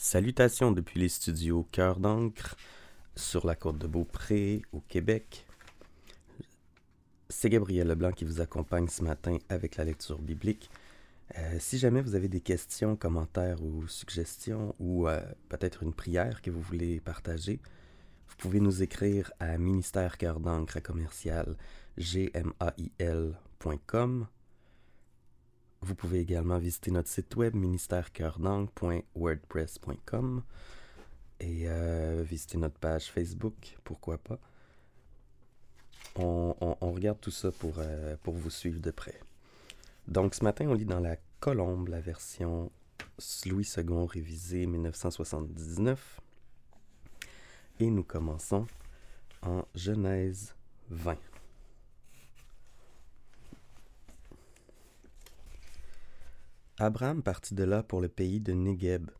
Salutations depuis les studios Cœur d'encre sur la côte de Beaupré au Québec. C'est Gabriel Leblanc qui vous accompagne ce matin avec la lecture biblique. Euh, si jamais vous avez des questions, commentaires ou suggestions ou euh, peut-être une prière que vous voulez partager, vous pouvez nous écrire à ministère cœur d'encre commercial gmail.com vous pouvez également visiter notre site web ministèrecoeurdang.wordpress.com et euh, visiter notre page Facebook, pourquoi pas. On, regarde tout ça pour, euh, pour vous suivre de près. Donc ce matin, on lit dans la Colombe la version Louis II révisée 1979. Et nous commençons en Genèse 20. Abraham partit de là pour le pays de Négeb.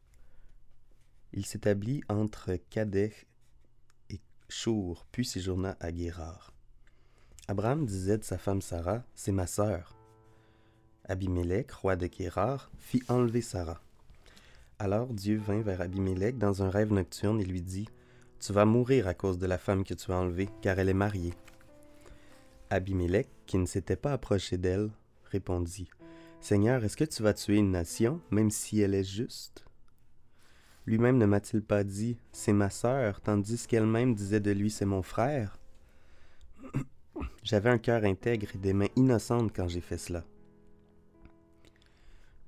Il s'établit entre Kadech et Chour, puis séjourna à Guérard. Abraham disait de sa femme Sarah, C'est ma sœur. Abimelech, roi de Guérard, fit enlever Sarah. Alors Dieu vint vers Abimelech dans un rêve nocturne et lui dit Tu vas mourir à cause de la femme que tu as enlevée, car elle est mariée. Abimelech, qui ne s'était pas approché d'elle, répondit Seigneur, est-ce que tu vas tuer une nation, même si elle est juste? Lui-même ne m'a-t-il pas dit, c'est ma sœur, tandis qu'elle-même disait de lui, c'est mon frère? J'avais un cœur intègre et des mains innocentes quand j'ai fait cela.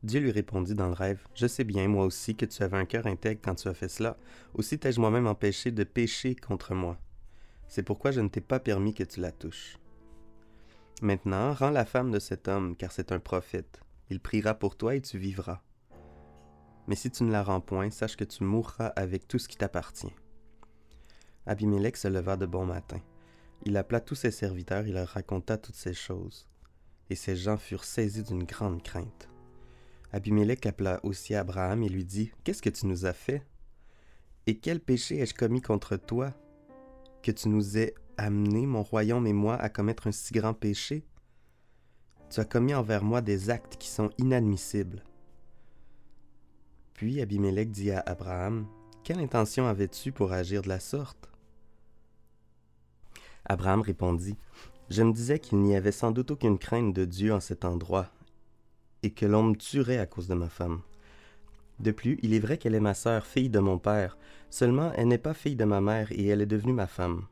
Dieu lui répondit dans le rêve, Je sais bien, moi aussi, que tu avais un cœur intègre quand tu as fait cela. Aussi t'ai-je moi-même empêché de pécher contre moi. C'est pourquoi je ne t'ai pas permis que tu la touches. Maintenant, rends la femme de cet homme, car c'est un prophète. Il priera pour toi et tu vivras. Mais si tu ne la rends point, sache que tu mourras avec tout ce qui t'appartient. Abimelech se leva de bon matin. Il appela tous ses serviteurs et leur raconta toutes ces choses. Et ces gens furent saisis d'une grande crainte. Abimelech appela aussi Abraham et lui dit Qu'est-ce que tu nous as fait? Et quel péché ai-je commis contre toi Que tu nous aies amené mon royaume et moi à commettre un si grand péché? Tu as commis envers moi des actes qui sont inadmissibles. Puis Abimelech dit à Abraham, Quelle intention avais-tu pour agir de la sorte Abraham répondit, Je me disais qu'il n'y avait sans doute aucune crainte de Dieu en cet endroit, et que l'on me tuerait à cause de ma femme. De plus, il est vrai qu'elle est ma sœur, fille de mon père, seulement elle n'est pas fille de ma mère, et elle est devenue ma femme.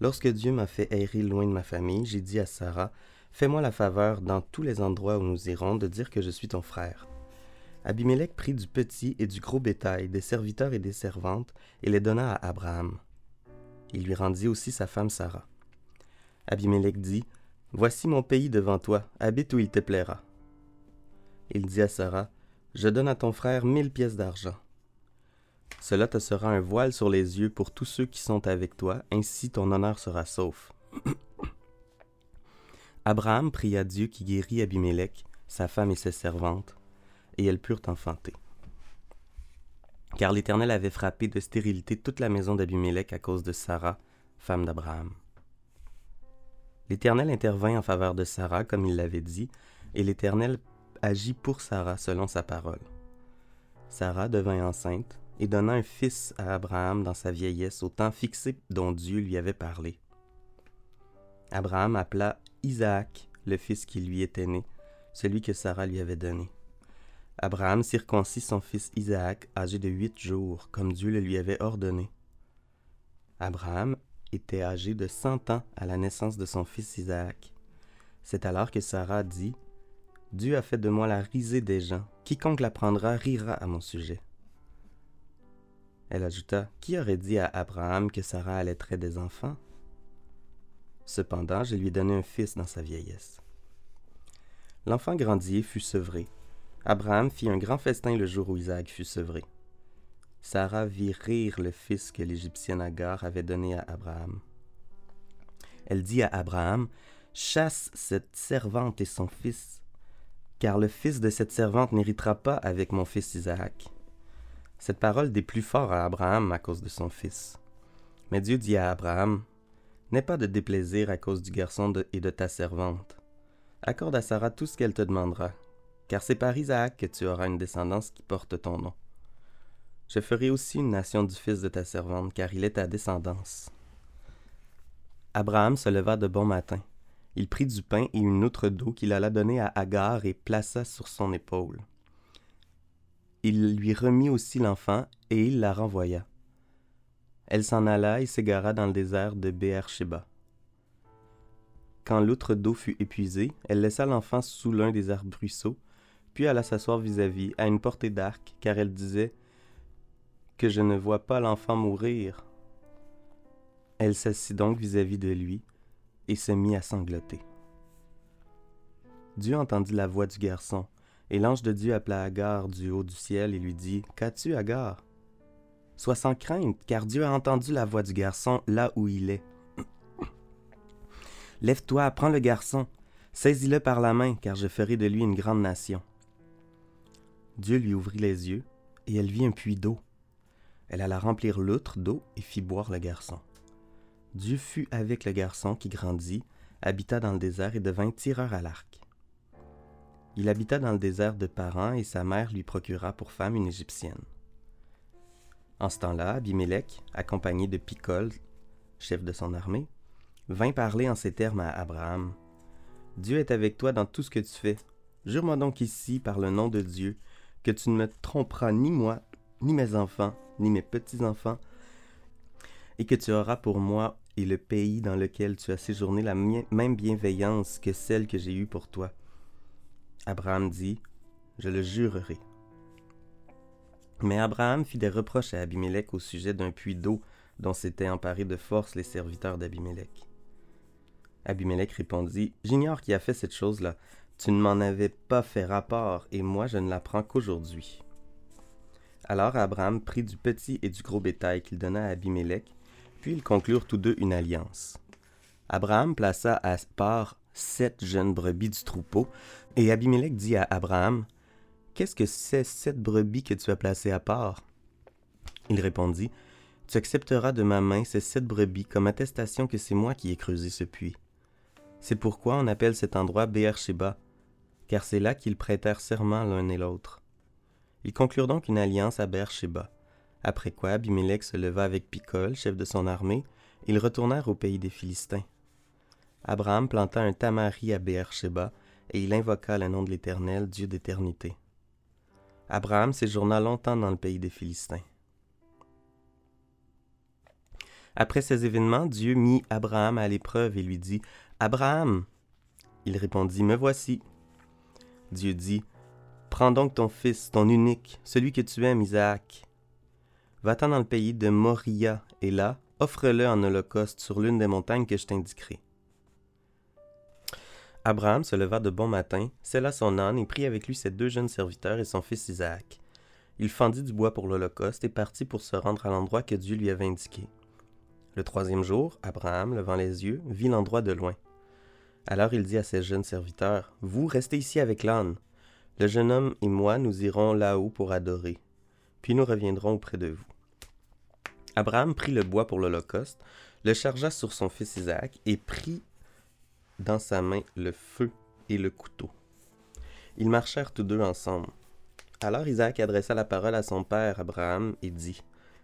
Lorsque Dieu m'a fait errer loin de ma famille, j'ai dit à Sarah, Fais-moi la faveur, dans tous les endroits où nous irons, de dire que je suis ton frère. Abimelech prit du petit et du gros bétail, des serviteurs et des servantes, et les donna à Abraham. Il lui rendit aussi sa femme Sarah. Abimelech dit, Voici mon pays devant toi, habite où il te plaira. Il dit à Sarah, Je donne à ton frère mille pièces d'argent. Cela te sera un voile sur les yeux pour tous ceux qui sont avec toi, ainsi ton honneur sera sauf. Abraham pria Dieu qui guérit Abimelech, sa femme et ses servantes, et elles purent enfanter. Car l'Éternel avait frappé de stérilité toute la maison d'Abimelech à cause de Sarah, femme d'Abraham. L'Éternel intervint en faveur de Sarah, comme il l'avait dit, et l'Éternel agit pour Sarah selon sa parole. Sarah devint enceinte, et donna un fils à Abraham dans sa vieillesse au temps fixé dont Dieu lui avait parlé. Abraham appela Isaac le fils qui lui était né, celui que Sarah lui avait donné. Abraham circoncit son fils Isaac, âgé de huit jours, comme Dieu le lui avait ordonné. Abraham était âgé de cent ans à la naissance de son fils Isaac. C'est alors que Sarah dit Dieu a fait de moi la risée des gens. Quiconque l'apprendra rira à mon sujet. Elle ajouta Qui aurait dit à Abraham que Sarah allaiterait des enfants? Cependant, je lui ai donné un fils dans sa vieillesse. L'enfant grandit et fut sevré. Abraham fit un grand festin le jour où Isaac fut sevré. Sarah vit rire le fils que l'Égyptienne Agar avait donné à Abraham. Elle dit à Abraham Chasse cette servante et son fils, car le fils de cette servante n'héritera pas avec mon fils Isaac. Cette parole déplut fort à Abraham à cause de son fils. Mais Dieu dit à Abraham, N'aie pas de déplaisir à cause du garçon et de ta servante. Accorde à Sarah tout ce qu'elle te demandera, car c'est par Isaac que tu auras une descendance qui porte ton nom. Je ferai aussi une nation du fils de ta servante, car il est ta descendance. Abraham se leva de bon matin. Il prit du pain et une outre d'eau qu'il alla donner à Agar et plaça sur son épaule. Il lui remit aussi l'enfant et il la renvoya. Elle s'en alla et s'égara dans le désert de Béersheba. Quand l'outre d'eau fut épuisée, elle laissa l'enfant sous l'un des arbrisseaux, puis alla s'asseoir vis-à-vis, à une portée d'arc, car elle disait Que je ne vois pas l'enfant mourir. Elle s'assit donc vis-à-vis de lui et se mit à sangloter. Dieu entendit la voix du garçon, et l'ange de Dieu appela Agar du haut du ciel et lui dit Qu'as-tu, Agar? Sois sans crainte, car Dieu a entendu la voix du garçon là où il est. Lève-toi, prends le garçon, saisis-le par la main, car je ferai de lui une grande nation. Dieu lui ouvrit les yeux, et elle vit un puits d'eau. Elle alla remplir l'outre d'eau et fit boire le garçon. Dieu fut avec le garçon qui grandit, habita dans le désert et devint tireur à l'arc. Il habita dans le désert de Paran et sa mère lui procura pour femme une Égyptienne. En ce temps-là, Abimelech, accompagné de Picol, chef de son armée, vint parler en ces termes à Abraham. Dieu est avec toi dans tout ce que tu fais. Jure-moi donc ici, par le nom de Dieu, que tu ne me tromperas ni moi, ni mes enfants, ni mes petits-enfants, et que tu auras pour moi et le pays dans lequel tu as séjourné la même bienveillance que celle que j'ai eue pour toi. Abraham dit, Je le jurerai. Mais Abraham fit des reproches à Abimelech au sujet d'un puits d'eau dont s'étaient emparés de force les serviteurs d'Abimelech. Abimelech répondit, J'ignore qui a fait cette chose-là. Tu ne m'en avais pas fait rapport, et moi je ne l'apprends qu'aujourd'hui. Alors Abraham prit du petit et du gros bétail qu'il donna à Abimelech, puis ils conclurent tous deux une alliance. Abraham plaça à part sept jeunes brebis du troupeau, et Abimelech dit à Abraham, Qu'est-ce que c'est cette brebis que tu as placée à part Il répondit, Tu accepteras de ma main ces sept brebis comme attestation que c'est moi qui ai creusé ce puits. C'est pourquoi on appelle cet endroit Beersheba, car c'est là qu'ils prêtèrent serment l'un et l'autre. Ils conclurent donc une alliance à Beersheba. Après quoi Abimelech se leva avec Picol, chef de son armée, et ils retournèrent au pays des Philistins. Abraham planta un tamari à Beersheba, et il invoqua le nom de l'Éternel, Dieu d'éternité. Abraham séjourna longtemps dans le pays des Philistins. Après ces événements, Dieu mit Abraham à l'épreuve et lui dit Abraham Il répondit Me voici. Dieu dit Prends donc ton fils, ton unique, celui que tu aimes, Isaac. Va-t'en dans le pays de Moria, et là, offre-le en holocauste sur l'une des montagnes que je t'indiquerai. Abraham se leva de bon matin, sella son âne et prit avec lui ses deux jeunes serviteurs et son fils Isaac. Il fendit du bois pour l'Holocauste et partit pour se rendre à l'endroit que Dieu lui avait indiqué. Le troisième jour, Abraham, levant les yeux, vit l'endroit de loin. Alors il dit à ses jeunes serviteurs, Vous restez ici avec l'âne. Le jeune homme et moi, nous irons là-haut pour adorer. Puis nous reviendrons auprès de vous. Abraham prit le bois pour l'Holocauste, le chargea sur son fils Isaac et prit dans sa main le feu et le couteau. Ils marchèrent tous deux ensemble. Alors Isaac adressa la parole à son père Abraham et dit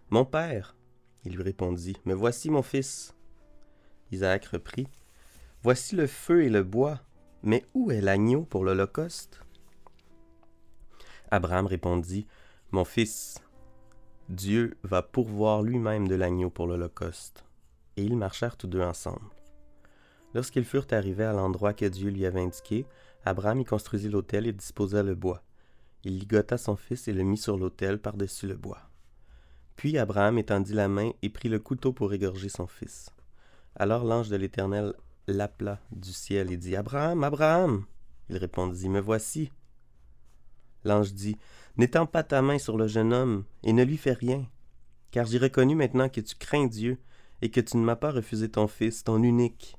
Mon père Il lui répondit Me voici, mon fils. Isaac reprit Voici le feu et le bois, mais où est l'agneau pour l'Holocauste? Abraham répondit Mon fils, Dieu va pourvoir lui-même de l'agneau pour l'Holocauste. Et ils marchèrent tous deux ensemble. Lorsqu'ils furent arrivés à l'endroit que Dieu lui avait indiqué, Abraham y construisit l'autel et disposa le bois. Il ligota son fils et le mit sur l'autel par-dessus le bois. Puis Abraham étendit la main et prit le couteau pour égorger son fils. Alors l'ange de l'Éternel l'appela du ciel et dit Abraham, Abraham Il répondit Me voici. L'ange dit N'étends pas ta main sur le jeune homme et ne lui fais rien, car j'ai reconnu maintenant que tu crains Dieu et que tu ne m'as pas refusé ton fils, ton unique.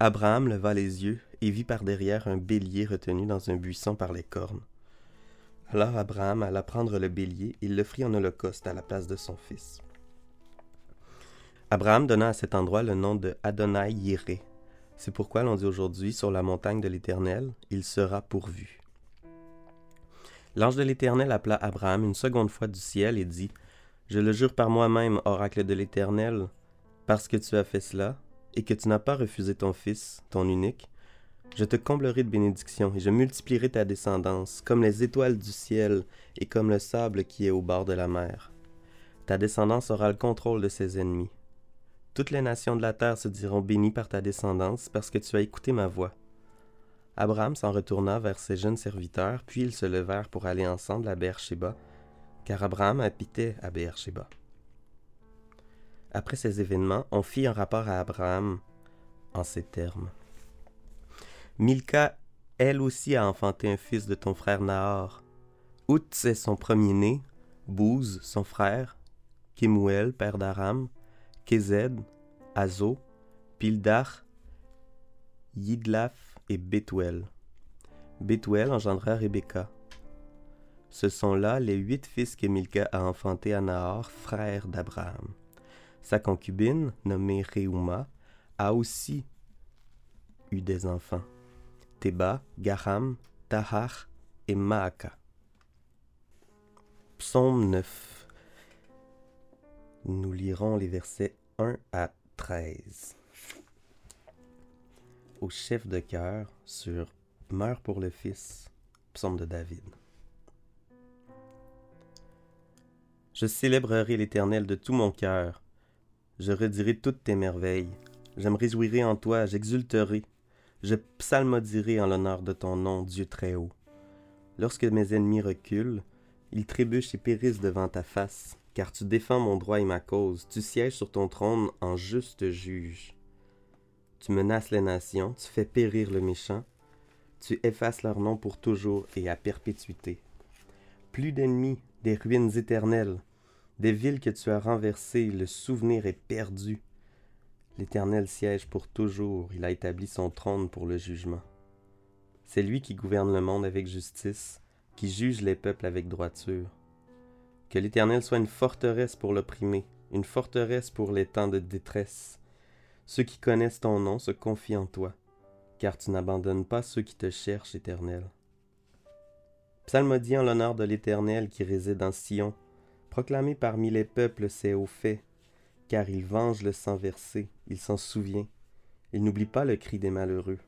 Abraham leva les yeux et vit par derrière un bélier retenu dans un buisson par les cornes. Alors Abraham alla prendre le bélier et l'offrit en holocauste à la place de son fils. Abraham donna à cet endroit le nom de Adonai Yireh. C'est pourquoi l'on dit aujourd'hui sur la montagne de l'Éternel, il sera pourvu. L'ange de l'Éternel appela Abraham une seconde fois du ciel et dit Je le jure par moi-même, oracle de l'Éternel, parce que tu as fait cela, et que tu n'as pas refusé ton fils, ton unique, je te comblerai de bénédictions, et je multiplierai ta descendance, comme les étoiles du ciel, et comme le sable qui est au bord de la mer. Ta descendance aura le contrôle de ses ennemis. Toutes les nations de la terre se diront bénies par ta descendance, parce que tu as écouté ma voix. Abraham s'en retourna vers ses jeunes serviteurs, puis ils se levèrent pour aller ensemble à Beersheba, car Abraham habitait à Beersheba. Après ces événements, on fit un rapport à Abraham en ces termes. Milka, elle aussi, a enfanté un fils de ton frère Nahor. Outz est son premier-né, Bouz, son frère, Kemuel, père d'Aram, Kezed, Azo, Pildar, Yidlaf, et Bethuel. Bethuel engendra Rebecca. Ce sont là les huit fils que Milka a enfantés à Nahor, frère d'Abraham. Sa concubine, nommée Reuma, a aussi eu des enfants. Théba, Garam, Tahar et Maaka. Psaume 9. Nous lirons les versets 1 à 13 au chef de cœur sur Meurs pour le Fils, psaume de David. Je célébrerai l'Éternel de tout mon cœur. Je redirai toutes tes merveilles. Je me réjouirai en toi, j'exulterai. Je psalmodierai en l'honneur de ton nom, Dieu très haut. Lorsque mes ennemis reculent, ils trébuchent et périssent devant ta face, car tu défends mon droit et ma cause, tu sièges sur ton trône en juste juge. Tu menaces les nations, tu fais périr le méchant, tu effaces leur nom pour toujours et à perpétuité. Plus d'ennemis, des ruines éternelles, des villes que tu as renversées, le souvenir est perdu. L'Éternel siège pour toujours, il a établi son trône pour le jugement. C'est lui qui gouverne le monde avec justice, qui juge les peuples avec droiture. Que l'Éternel soit une forteresse pour l'opprimé, une forteresse pour les temps de détresse, ceux qui connaissent ton nom se confient en toi, car tu n'abandonnes pas ceux qui te cherchent, Éternel. Psalmodie en l'honneur de l'Éternel qui réside en Sion, proclamé parmi les peuples ses hauts faits, car il venge le sang versé, il s'en souvient, il n'oublie pas le cri des malheureux.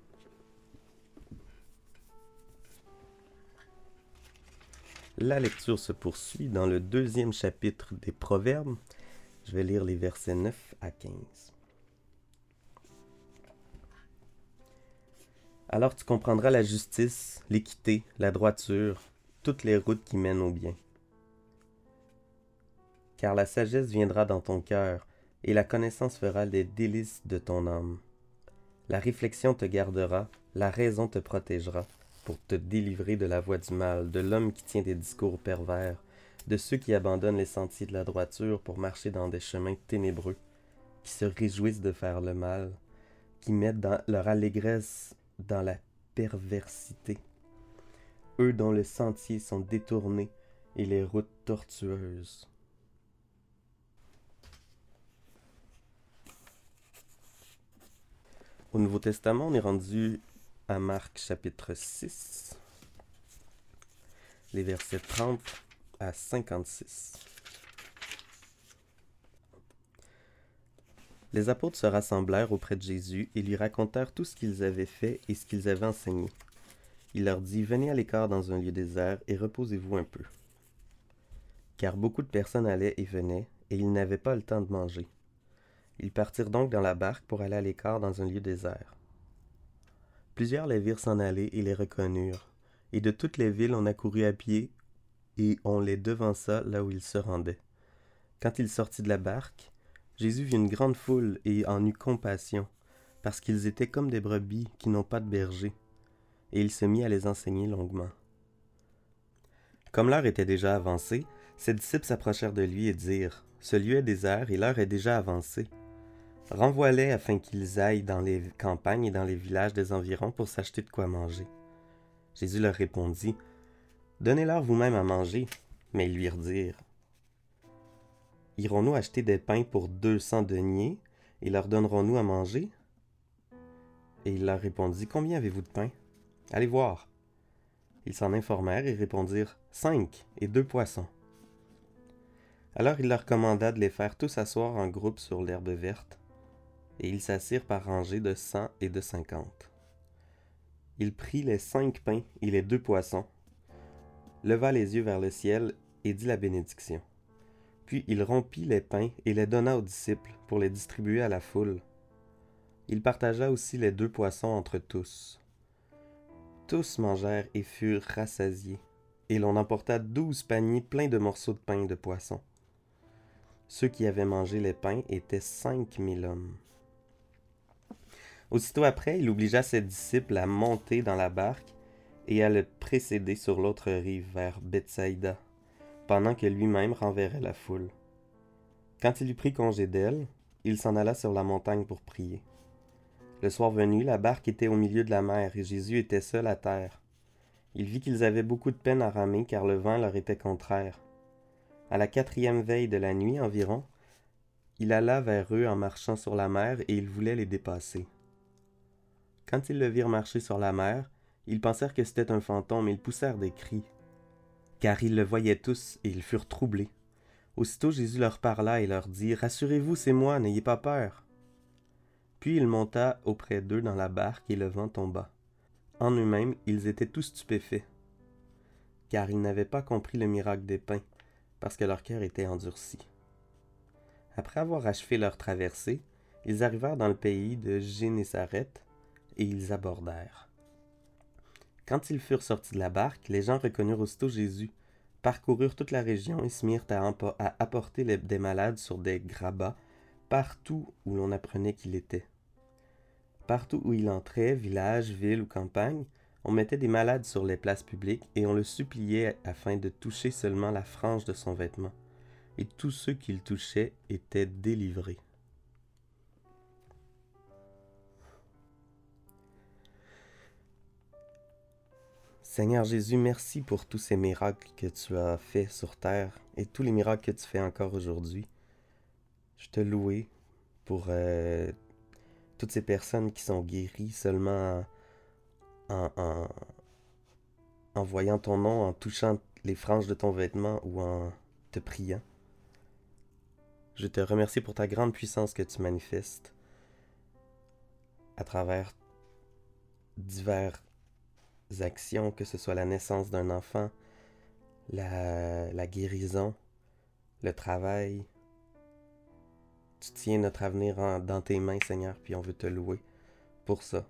La lecture se poursuit dans le deuxième chapitre des Proverbes. Je vais lire les versets 9 à 15. Alors tu comprendras la justice, l'équité, la droiture, toutes les routes qui mènent au bien. Car la sagesse viendra dans ton cœur, et la connaissance fera les délices de ton âme. La réflexion te gardera, la raison te protégera, pour te délivrer de la voie du mal, de l'homme qui tient des discours pervers, de ceux qui abandonnent les sentiers de la droiture pour marcher dans des chemins ténébreux, qui se réjouissent de faire le mal, qui mettent leur allégresse dans la perversité, eux dont les sentiers sont détournés et les routes tortueuses. Au Nouveau Testament, on est rendu à Marc chapitre 6, les versets 30 à 56. Les apôtres se rassemblèrent auprès de Jésus et lui racontèrent tout ce qu'ils avaient fait et ce qu'ils avaient enseigné. Il leur dit, Venez à l'écart dans un lieu désert et reposez-vous un peu. Car beaucoup de personnes allaient et venaient, et ils n'avaient pas le temps de manger. Ils partirent donc dans la barque pour aller à l'écart dans un lieu désert. Plusieurs les virent s'en aller et les reconnurent, et de toutes les villes on accourut à pied, et on les devança là où ils se rendaient. Quand il sortit de la barque, Jésus vit une grande foule et en eut compassion, parce qu'ils étaient comme des brebis qui n'ont pas de berger, et il se mit à les enseigner longuement. Comme l'heure était déjà avancée, ses disciples s'approchèrent de lui et dirent Ce lieu est désert et l'heure est déjà avancée. Renvoie-les afin qu'ils aillent dans les campagnes et dans les villages des environs pour s'acheter de quoi manger. Jésus leur répondit Donnez-leur vous-même à manger. Mais ils lui redirent Irons-nous acheter des pains pour deux cents deniers et leur donnerons-nous à manger Et il leur répondit Combien avez-vous de pain Allez voir. Ils s'en informèrent et répondirent Cinq et deux poissons. Alors il leur commanda de les faire tous asseoir en groupe sur l'herbe verte, et ils s'assirent par rangées de cent et de cinquante. Il prit les cinq pains et les deux poissons, leva les yeux vers le ciel et dit la bénédiction. Puis il rompit les pains et les donna aux disciples pour les distribuer à la foule. Il partagea aussi les deux poissons entre tous. Tous mangèrent et furent rassasiés, et l'on emporta douze paniers pleins de morceaux de pain et de poisson. Ceux qui avaient mangé les pains étaient cinq mille hommes. Aussitôt après, il obligea ses disciples à monter dans la barque et à le précéder sur l'autre rive vers Bethsaïda, pendant que lui-même renverrait la foule. Quand il eut pris congé d'elle, il s'en alla sur la montagne pour prier. Le soir venu, la barque était au milieu de la mer et Jésus était seul à terre. Il vit qu'ils avaient beaucoup de peine à ramer car le vent leur était contraire. À la quatrième veille de la nuit environ, il alla vers eux en marchant sur la mer et il voulait les dépasser. Quand ils le virent marcher sur la mer, ils pensèrent que c'était un fantôme et ils poussèrent des cris. Car ils le voyaient tous et ils furent troublés. Aussitôt Jésus leur parla et leur dit Rassurez-vous, c'est moi, n'ayez pas peur. Puis il monta auprès d'eux dans la barque et le vent tomba. En eux-mêmes, ils étaient tous stupéfaits, car ils n'avaient pas compris le miracle des pains, parce que leur cœur était endurci. Après avoir achevé leur traversée, ils arrivèrent dans le pays de Génézareth et ils abordèrent. Quand ils furent sortis de la barque, les gens reconnurent aussitôt Jésus, parcoururent toute la région et se mirent à, apporter des malades sur des grabats partout où l'on apprenait qu'il était. Partout où il entrait, village, ville ou campagne, on mettait des malades sur les places publiques et on le suppliait afin de toucher seulement la frange de son vêtement. Et tous ceux qu'il touchait étaient délivrés. Seigneur Jésus, merci pour tous ces miracles que tu as faits sur terre et tous les miracles que tu fais encore aujourd'hui. Je te loue pour euh, toutes ces personnes qui sont guéries seulement en, en, voyant ton nom, en touchant les franges de ton vêtement ou en te priant. Je te remercie pour ta grande puissance que tu manifestes à travers diverses actions, que ce soit la naissance d'un enfant, la, guérison, le travail, tu tiens notre avenir dans tes mains, Seigneur, puis on veut te louer pour ça.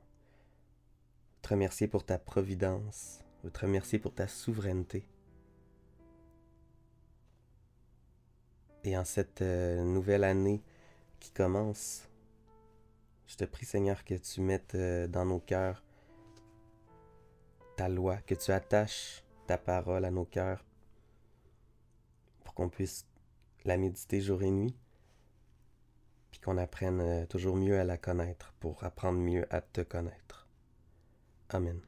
Te remercier pour ta providence, te remercier pour ta souveraineté. Et en cette euh, nouvelle année qui commence, je te prie, Seigneur, que tu mettes euh, dans nos cœurs ta loi, que tu attaches ta parole à nos cœurs pour qu'on puisse la méditer jour et nuit puis qu'on apprenne euh, toujours mieux à la connaître pour apprendre mieux à te connaître. Amen.